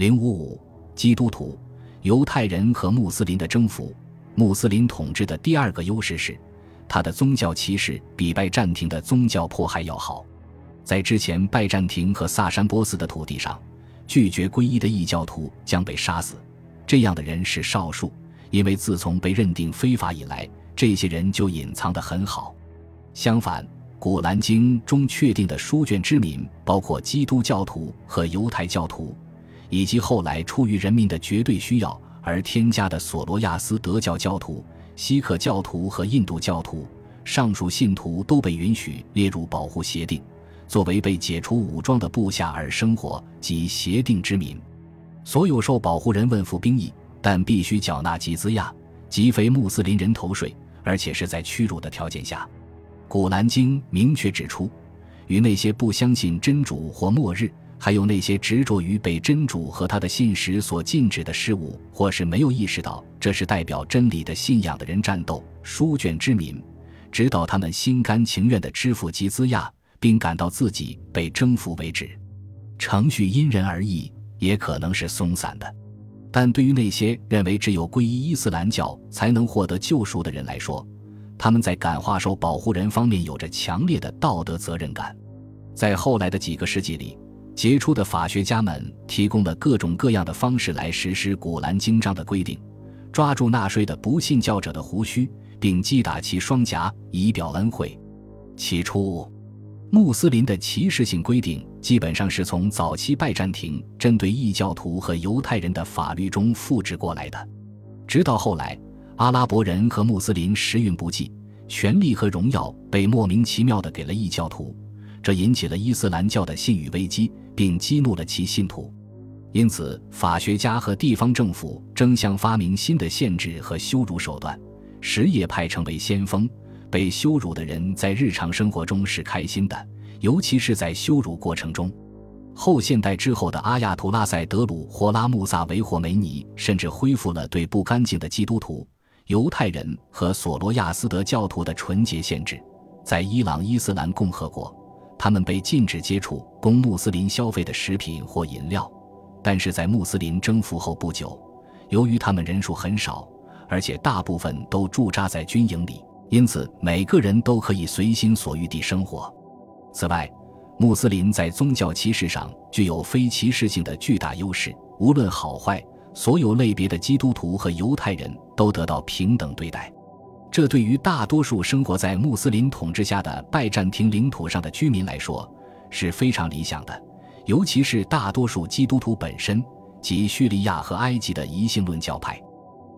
零五五，基督徒、犹太人和穆斯林的征服。穆斯林统治的第二个优势是，他的宗教歧视比拜占庭的宗教迫害要好。在之前拜占庭和萨珊波斯的土地上，拒绝皈依的异教徒将被杀死。这样的人是少数，因为自从被认定非法以来，这些人就隐藏得很好。相反，《古兰经》中确定的书卷之民，包括基督教徒和犹太教徒，以及后来出于人民的绝对需要而添加的索罗亚斯德教教徒、锡克教徒和印度教徒，上述信徒都被允许列入保护协定。作为被解除武装的部下而生活及协定之民，所有受保护人问服兵役，但必须缴纳吉兹亚，即非穆斯林人头税，而且是在屈辱的条件下。古兰经明确指出，与那些不相信真主或末日，还有那些执着于被真主和他的信使所禁止的事物，或是没有意识到这是代表真理的信仰的人战斗，书卷之民，直到他们心甘情愿地支付吉兹亚。并感到自己被征服为止，程序因人而异，也可能是松散的。但对于那些认为只有皈依伊斯兰教才能获得救赎的人来说，他们在感化受保护人方面有着强烈的道德责任感。在后来的几个世纪里，杰出的法学家们提供了各种各样的方式来实施《古兰经》章的规定：抓住纳税的不信教者的胡须，并击打其双颊，以表恩惠。起初。穆斯林的歧视性规定基本上是从早期拜占庭针对异教徒和犹太人的法律中复制过来的，直到后来，阿拉伯人和穆斯林时运不济，权力和荣耀被莫名其妙地给了异教徒，这引起了伊斯兰教的信誉危机，并激怒了其信徒。因此，法学家和地方政府争相发明新的限制和羞辱手段，什叶派成为先锋。被羞辱的人在日常生活中是开心的，尤其是在羞辱过程中。后现代之后的阿亚图拉塞德鲁霍拉穆萨维霍梅尼甚至恢复了对不干净的基督徒、犹太人和索罗亚斯德教徒的纯洁限制。在伊朗伊斯兰共和国，他们被禁止接触供穆斯林消费的食品或饮料。但是在穆斯林征服后不久，由于他们人数很少，而且大部分都驻扎在军营里。因此，每个人都可以随心所欲地生活。此外，穆斯林在宗教歧视上具有非歧视性的巨大优势。无论好坏，所有类别的基督徒和犹太人都得到平等对待。这对于大多数生活在穆斯林统治下的拜占庭领土上的居民来说是非常理想的，尤其是大多数基督徒本身及叙利亚和埃及的一性论教派，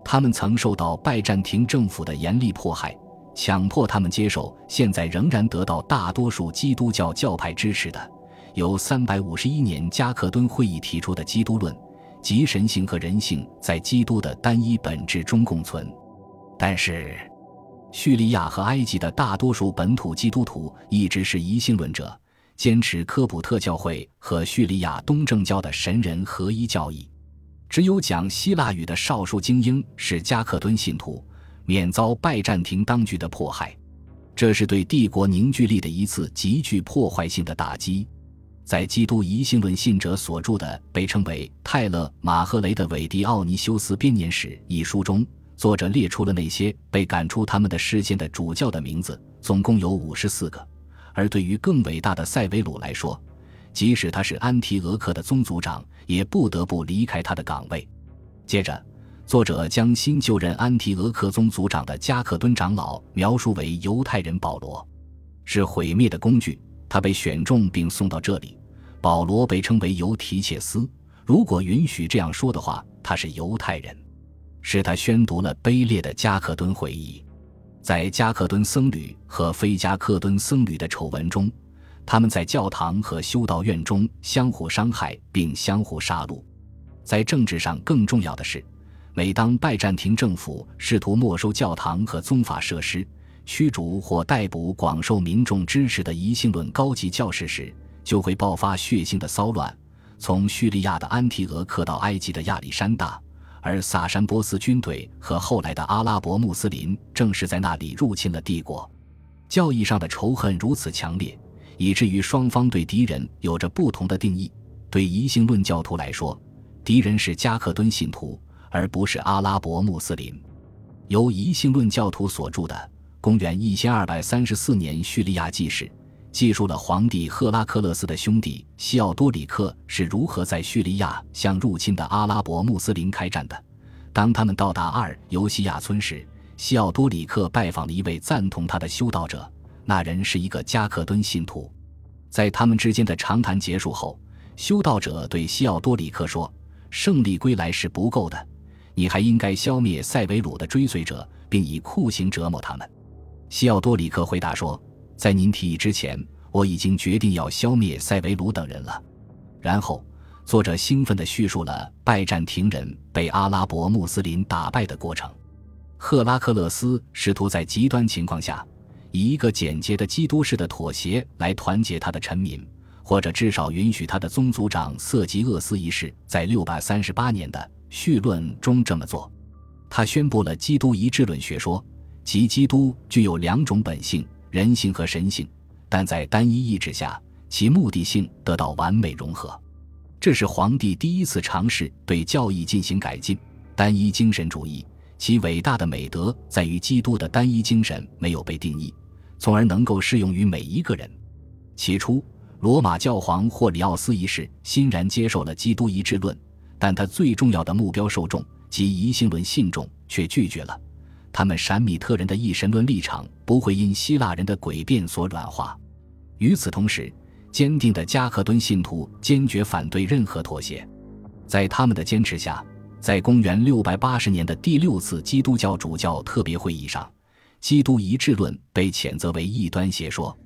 他们曾受到拜占庭政府的严厉迫害。强迫他们接受现在仍然得到大多数基督教教派支持的，由三百五十一年加克敦会议提出的基督论，即神性和人性在基督的单一本质中共存。但是，叙利亚和埃及的大多数本土基督徒一直是疑性论者，坚持科普特教会和叙利亚东正教的神人合一教义。只有讲希腊语的少数精英是加克敦信徒。免遭拜占庭当局的迫害，这是对帝国凝聚力的一次极具破坏性的打击。在基督疑信论信者所著的被称为泰勒马赫雷的韦迪奥尼修斯编年史一书中，作者列出了那些被赶出他们的视线的主教的名字，总共有五十四个。而对于更伟大的塞维鲁来说，即使他是安提俄克的宗族长，也不得不离开他的岗位。接着。作者将新就任安提俄克宗族长的加克敦长老描述为犹太人保罗，是毁灭的工具。他被选中并送到这里。保罗被称为犹提切斯，如果允许这样说的话，他是犹太人。是他宣读了卑劣的加克敦会议，在加克敦僧侣和非加克敦僧侣的丑闻中，他们在教堂和修道院中相互伤害并相互杀戮。在政治上更重要的是。每当拜占庭政府试图没收教堂和宗法设施、驱逐或逮捕广受民众支持的疑性论高级教士时，就会爆发血腥的骚乱。从叙利亚的安提俄克到埃及的亚历山大，而萨珊波斯军队和后来的阿拉伯穆斯林正是在那里入侵了帝国。教义上的仇恨如此强烈，以至于双方对敌人有着不同的定义。对疑信论教徒来说，敌人是加克敦信徒，而不是阿拉伯穆斯林。由疑性论教徒所著的。公元一千二百三十四年，叙利亚记事记述了皇帝赫拉克勒斯的兄弟西奥多里克是如何在叙利亚向入侵的阿拉伯穆斯林开战的。当他们到达阿尔尤西亚村时，西奥多里克拜访了一位赞同他的修道者，那人是一个加克敦信徒。在他们之间的长谈结束后，修道者对西奥多里克说：“胜利归来是不够的，你还应该消灭塞维鲁的追随者，并以酷刑折磨他们。”西奥多里克回答说：“在您提议之前，我已经决定要消灭塞维鲁等人了。”然后，作者兴奋地叙述了拜占庭人被阿拉伯穆斯林打败的过程。赫拉克勒斯试图在极端情况下，以一个简洁的基督式的妥协来团结他的臣民，或者至少允许他的宗族长色吉厄斯一世在六百三十八年的序论中这么做。他宣布了基督一致论学说。即基督具有两种本性，人性和神性，但在单一意志下，其目的性得到完美融合。这是皇帝第一次尝试对教义进行改进。单一精神主义其伟大的美德在于基督的单一精神没有被定义，从而能够适用于每一个人。起初，罗马教皇霍里奥斯一世欣然接受了基督一致论，但他最重要的目标受众及疑心论信众却拒绝了。他们闪米特人的一神论立场不会因希腊人的诡辩所软化。与此同时，坚定的加克敦信徒坚决反对任何妥协。在他们的坚持下，在公元680年的第六次基督教主教特别会议上，基督一致论被谴责为异端邪说。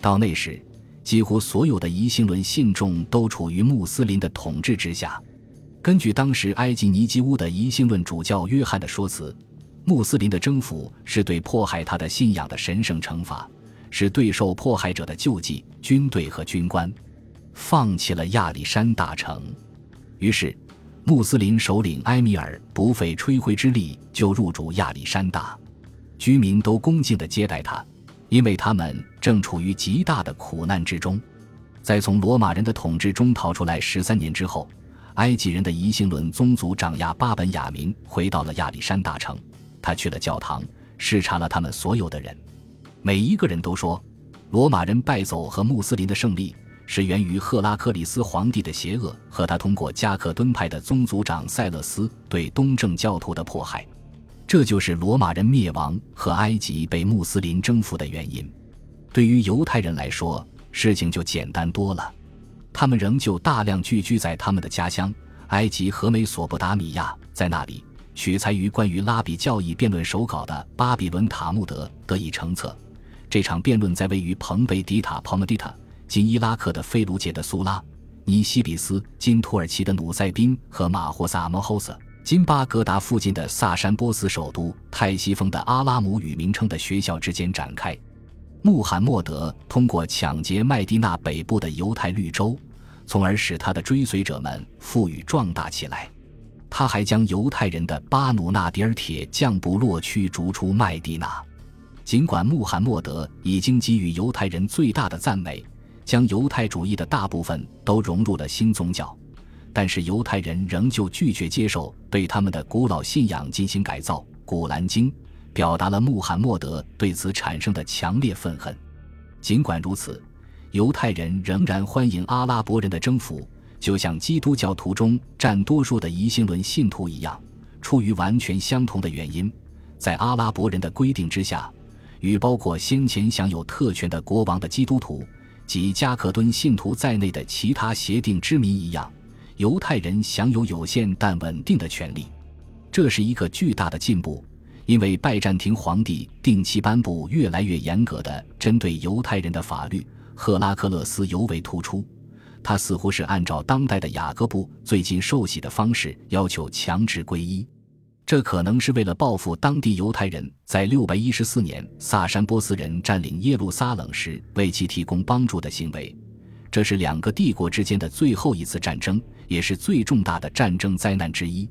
到那时，几乎所有的疑心论信众都处于穆斯林的统治之下。根据当时埃及尼基乌的疑心论主教约翰的说辞。穆斯林的征服是对迫害他的信仰的神圣惩罚，是对受迫害者的救济。军队和军官放弃了亚历山大城，于是穆斯林首领埃米尔不费吹灰之力就入主亚历山大，居民都恭敬地接待他，因为他们正处于极大的苦难之中。在从罗马人的统治中逃出来十三年之后，埃及人的疑心论宗族长亚巴本雅明回到了亚历山大城。他去了教堂，视察了他们所有的人，每一个人都说，罗马人败走和穆斯林的胜利是源于赫拉克里斯皇帝的邪恶和他通过加克敦派的宗族长塞勒斯对东正教徒的迫害，这就是罗马人灭亡和埃及被穆斯林征服的原因。对于犹太人来说，事情就简单多了，他们仍旧大量聚居在他们的家乡埃及和美索不达米亚，在那里。取材于关于拉比教义辩论手稿的巴比伦塔木德得以成册。这场辩论在位于蓬贝迪塔 （Pomedita） 今伊拉克的菲卢杰的苏拉、尼西比斯今土耳其的努塞宾和马霍萨 （Mohosa） 今巴格达附近的萨珊波斯首都泰西峰的阿拉姆语名称的学校之间展开。穆罕默德通过抢劫麦地那北部的犹太绿洲，从而使他的追随者们富裕壮大起来。他还将犹太人的巴努纳迪尔铁匠部落驱逐出麦地那。尽管穆罕默德已经给予犹太人最大的赞美，将犹太主义的大部分都融入了新宗教，但是犹太人仍旧拒绝接受对他们的古老信仰进行改造。《古兰经》表达了穆罕默德对此产生的强烈愤恨。尽管如此，犹太人仍然欢迎阿拉伯人的征服。就像基督教徒中占多数的疑心论信徒一样，出于完全相同的原因，在阿拉伯人的规定之下，与包括先前享有特权的国王的基督徒及加克敦信徒在内的其他协定之民一样，犹太人享有有限但稳定的权利。这是一个巨大的进步，因为拜占庭皇帝定期颁布越来越严格的针对犹太人的法律，赫拉克勒斯尤为突出。他似乎是按照当代的雅各布最近受洗的方式要求强制皈依，这可能是为了报复当地犹太人在六百一十四年萨珊波斯人占领耶路撒冷时为其提供帮助的行为。这是两个帝国之间的最后一次战争，也是最重大的战争灾难之一。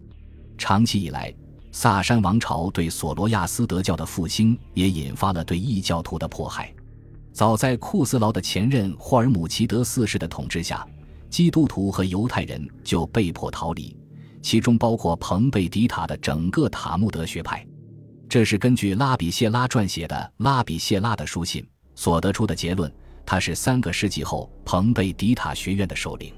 长期以来，萨珊王朝对索罗亚斯德教的复兴也引发了对异教徒的迫害。早在库斯劳的前任霍尔姆齐德四世的统治下，基督徒和犹太人就被迫逃离，其中包括彭贝迪塔的整个塔木德学派。这是根据拉比谢拉撰写的《拉比谢拉的书信》所得出的结论。他是三个世纪后彭贝迪塔学院的首领。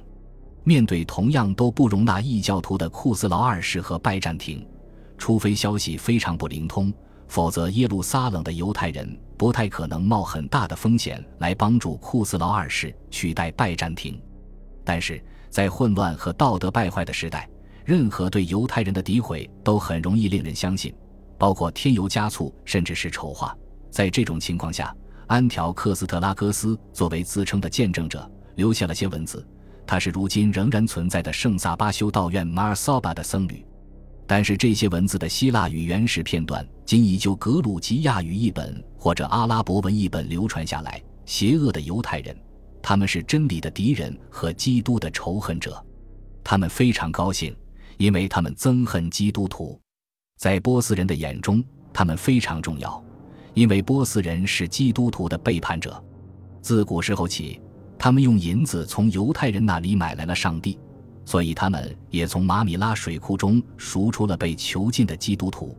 面对同样都不容纳异教徒的库斯劳二世和拜占庭，除非消息非常不灵通，否则耶路撒冷的犹太人不太可能冒很大的风险来帮助库斯劳二世取代拜占庭。但是在混乱和道德败坏的时代，任何对犹太人的诋毁都很容易令人相信。包括添油加醋，甚至是丑化。在这种情况下，安条克斯特拉戈斯作为自称的见证者，留下了些文字。他是如今仍然存在的圣萨巴修道院马尔萨巴的僧侣。但是这些文字的希腊语原始片段仅以就格鲁吉亚语译本或者阿拉伯文译本流传下来。邪恶的犹太人，他们是真理的敌人和基督的仇恨者。他们非常高兴，因为他们憎恨基督徒。在波斯人的眼中，他们非常重要，因为波斯人是基督徒的背叛者。自古时候起，他们用银子从犹太人那里买来了上帝，所以他们也从马米拉水库中赎出了被囚禁的基督徒。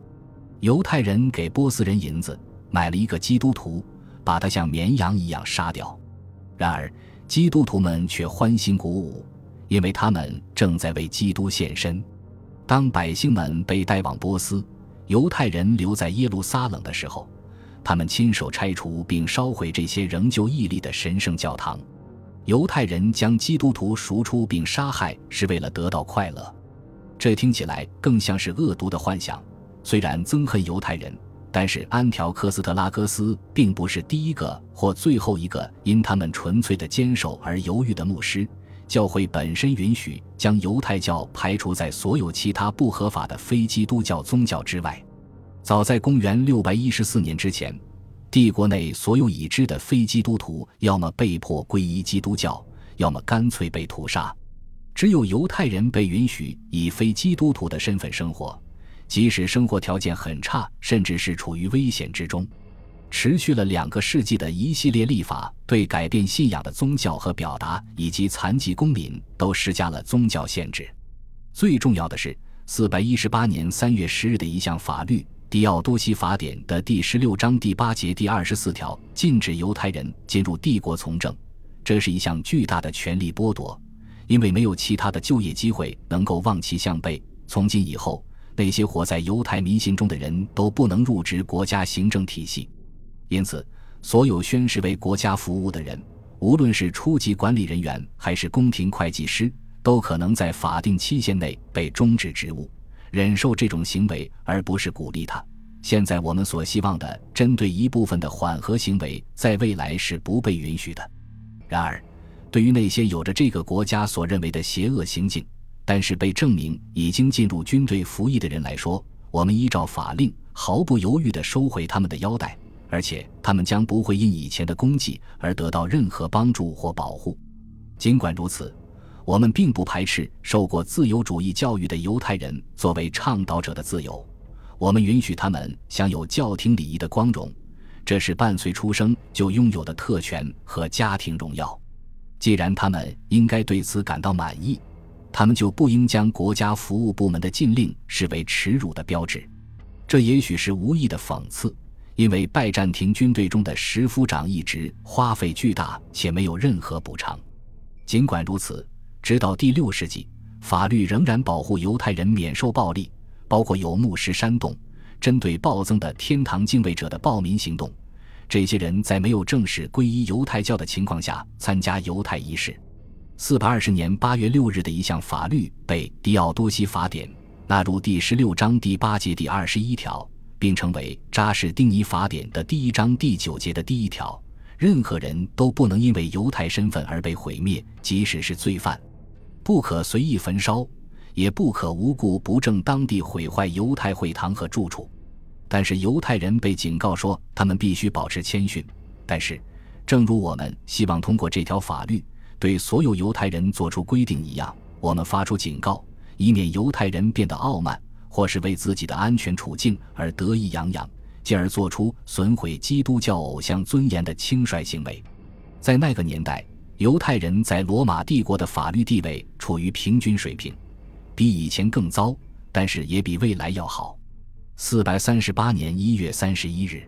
犹太人给波斯人银子，买了一个基督徒，把他像绵羊一样杀掉。然而，基督徒们却欢欣鼓舞，因为他们正在为基督献身。当百姓们被带往波斯，犹太人留在耶路撒冷的时候，他们亲手拆除并烧毁这些仍旧屹立的神圣教堂。犹太人将基督徒赎出并杀害，是为了得到快乐。这听起来更像是恶毒的幻想。虽然憎恨犹太人，但是安条克斯特拉戈斯并不是第一个或最后一个因他们纯粹的坚守而犹豫的牧师。教会本身允许将犹太教排除在所有其他不合法的非基督教宗教之外。早在公元六百一十四年之前，帝国内所有已知的非基督徒要么被迫皈依基督教，要么干脆被屠杀。只有犹太人被允许以非基督徒的身份生活，即使生活条件很差，甚至是处于危险之中。持续了两个世纪的一系列立法，对改变信仰的宗教和表达以及残疾公民都施加了宗教限制。最重要的是，四百一十八年三月十日的一项法律《迪奥多西法典》的第十六章第八节第二十四条，禁止犹太人进入帝国从政。这是一项巨大的权力剥夺，因为没有其他的就业机会能够望其项背。从今以后，那些活在犹太迷信中的人都不能入职国家行政体系。因此，所有宣誓为国家服务的人，无论是初级管理人员还是宫廷会计师，都可能在法定期限内被终止职务。忍受这种行为，而不是鼓励他。现在我们所希望的，针对一部分的缓和行为，在未来是不被允许的。然而，对于那些有着这个国家所认为的邪恶行径，但是被证明已经进入军队服役的人来说，我们依照法令，毫不犹豫地收回他们的腰带。而且他们将不会因以前的功绩而得到任何帮助或保护。尽管如此，我们并不排斥受过自由主义教育的犹太人作为倡导者的自由。我们允许他们享有教廷礼仪的光荣，这是伴随出生就拥有的特权和家庭荣耀。既然他们应该对此感到满意，他们就不应将国家服务部门的禁令视为耻辱的标志。这也许是无意的讽刺。因为拜占庭军队中的十夫长一职花费巨大且没有任何补偿，尽管如此，直到第六世纪，法律仍然保护犹太人免受暴力，包括有牧师煽动针对暴增的天堂敬畏者的暴民行动。这些人在没有正式皈依犹太教的情况下参加犹太仪式。四百二十年八月六日的一项法律被《迪奥多西法典》纳入第十六章第八节第二十一条。并成为扎什丁尼法典的第一章第九节的第一条：任何人都不能因为犹太身份而被毁灭，即使是罪犯；不可随意焚烧，也不可无故不正当地毁坏犹太会堂和住处。但是犹太人被警告说，他们必须保持谦逊。但是，正如我们希望通过这条法律对所有犹太人做出规定一样，我们发出警告，以免犹太人变得傲慢。或是为自己的安全处境而得意洋洋，进而做出损毁基督教偶像尊严的轻率行为。在那个年代，犹太人在罗马帝国的法律地位处于平均水平，比以前更糟，但是也比未来要好。四百三十八年一月三十一日，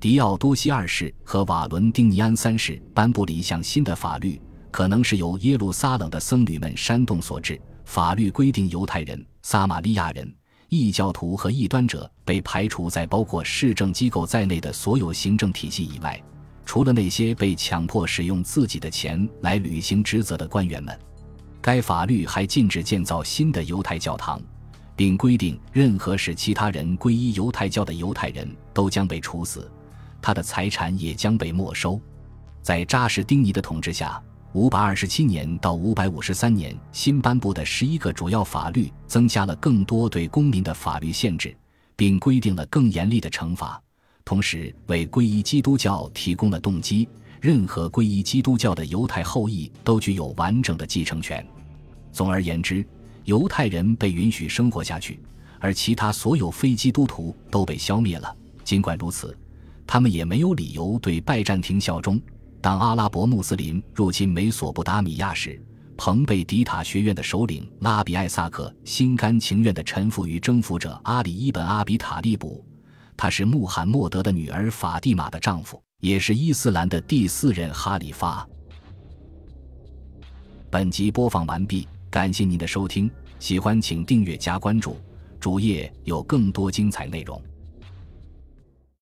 迪奥多西二世和瓦伦丁尼安三世颁布了一项新的法律，可能是由耶路撒冷的僧侣们煽动所致。法律规定，犹太人、撒玛利亚人、异教徒和异端者被排除在包括市政机构在内的所有行政体系以外。除了那些被强迫使用自己的钱来履行职责的官员们，该法律还禁止建造新的犹太教堂，并规定任何使其他人皈依犹太教的犹太人都将被处死，他的财产也将被没收。在扎什丁尼的统治下，五百二十七年到五百五十三年新颁布的十一个主要法律增加了更多对公民的法律限制，并规定了更严厉的惩罚。同时，为皈依基督教提供了动机。任何皈依基督教的犹太后裔都具有完整的继承权。总而言之，犹太人被允许生活下去，而其他所有非基督徒都被消灭了。尽管如此，他们也没有理由对拜占庭效忠。当阿拉伯穆斯林入侵美索不达米亚时，彭贝迪塔学院的首领拉比艾萨克心甘情愿地臣服于征服者阿里伊本阿比塔利卜。他是穆罕默德的女儿法蒂玛的丈夫，也是伊斯兰的第四任哈里发。本集播放完毕，感谢您的收听，喜欢请订阅加关注，主页有更多精彩内容。